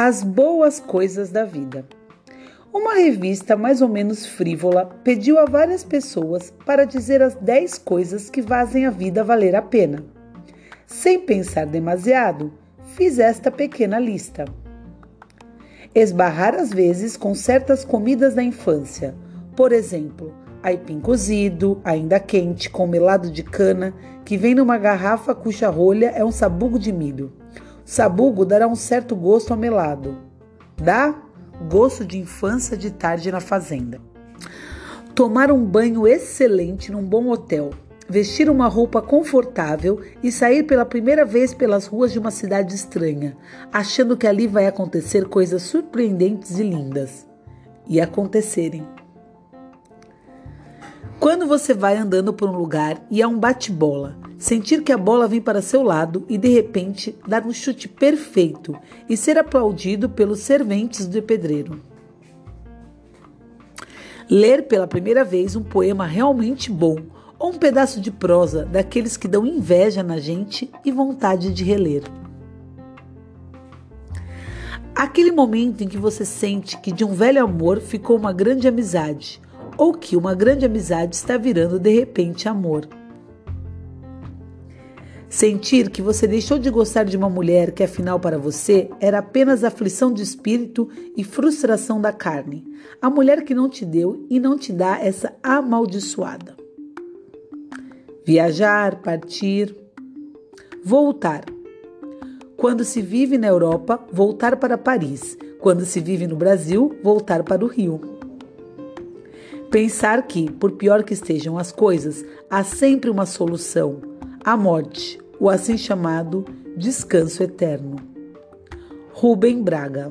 As boas coisas da vida. Uma revista mais ou menos frívola pediu a várias pessoas para dizer as 10 coisas que fazem a vida valer a pena. Sem pensar demasiado, fiz esta pequena lista. Esbarrar às vezes com certas comidas da infância, por exemplo, aipim cozido, ainda quente, com melado de cana, que vem numa garrafa cuja rolha é um sabugo de milho. Sabugo dará um certo gosto ao melado. Dá gosto de infância de tarde na fazenda. Tomar um banho excelente num bom hotel, vestir uma roupa confortável e sair pela primeira vez pelas ruas de uma cidade estranha, achando que ali vai acontecer coisas surpreendentes e lindas. E acontecerem. Quando você vai andando por um lugar e há um bate-bola, sentir que a bola vem para seu lado e de repente dar um chute perfeito e ser aplaudido pelos serventes do pedreiro. Ler pela primeira vez um poema realmente bom ou um pedaço de prosa daqueles que dão inveja na gente e vontade de reler. Aquele momento em que você sente que de um velho amor ficou uma grande amizade ou que uma grande amizade está virando de repente amor. Sentir que você deixou de gostar de uma mulher que afinal para você era apenas aflição de espírito e frustração da carne. A mulher que não te deu e não te dá essa amaldiçoada. Viajar, partir, voltar. Quando se vive na Europa, voltar para Paris. Quando se vive no Brasil, voltar para o Rio. Pensar que, por pior que estejam as coisas, há sempre uma solução: a morte, o assim chamado descanso eterno. Rubem Braga